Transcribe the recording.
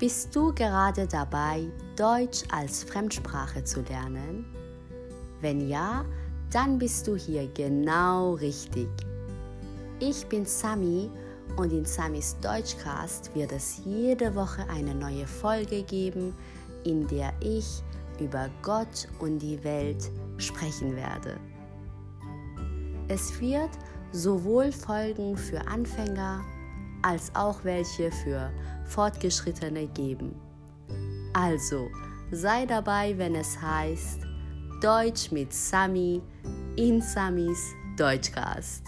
Bist du gerade dabei, Deutsch als Fremdsprache zu lernen? Wenn ja, dann bist du hier genau richtig. Ich bin Sami und in Samis Deutschcast wird es jede Woche eine neue Folge geben, in der ich über Gott und die Welt sprechen werde. Es wird sowohl Folgen für Anfänger als auch welche für Fortgeschrittene geben. Also sei dabei, wenn es heißt Deutsch mit Sami in Samis Deutschcast.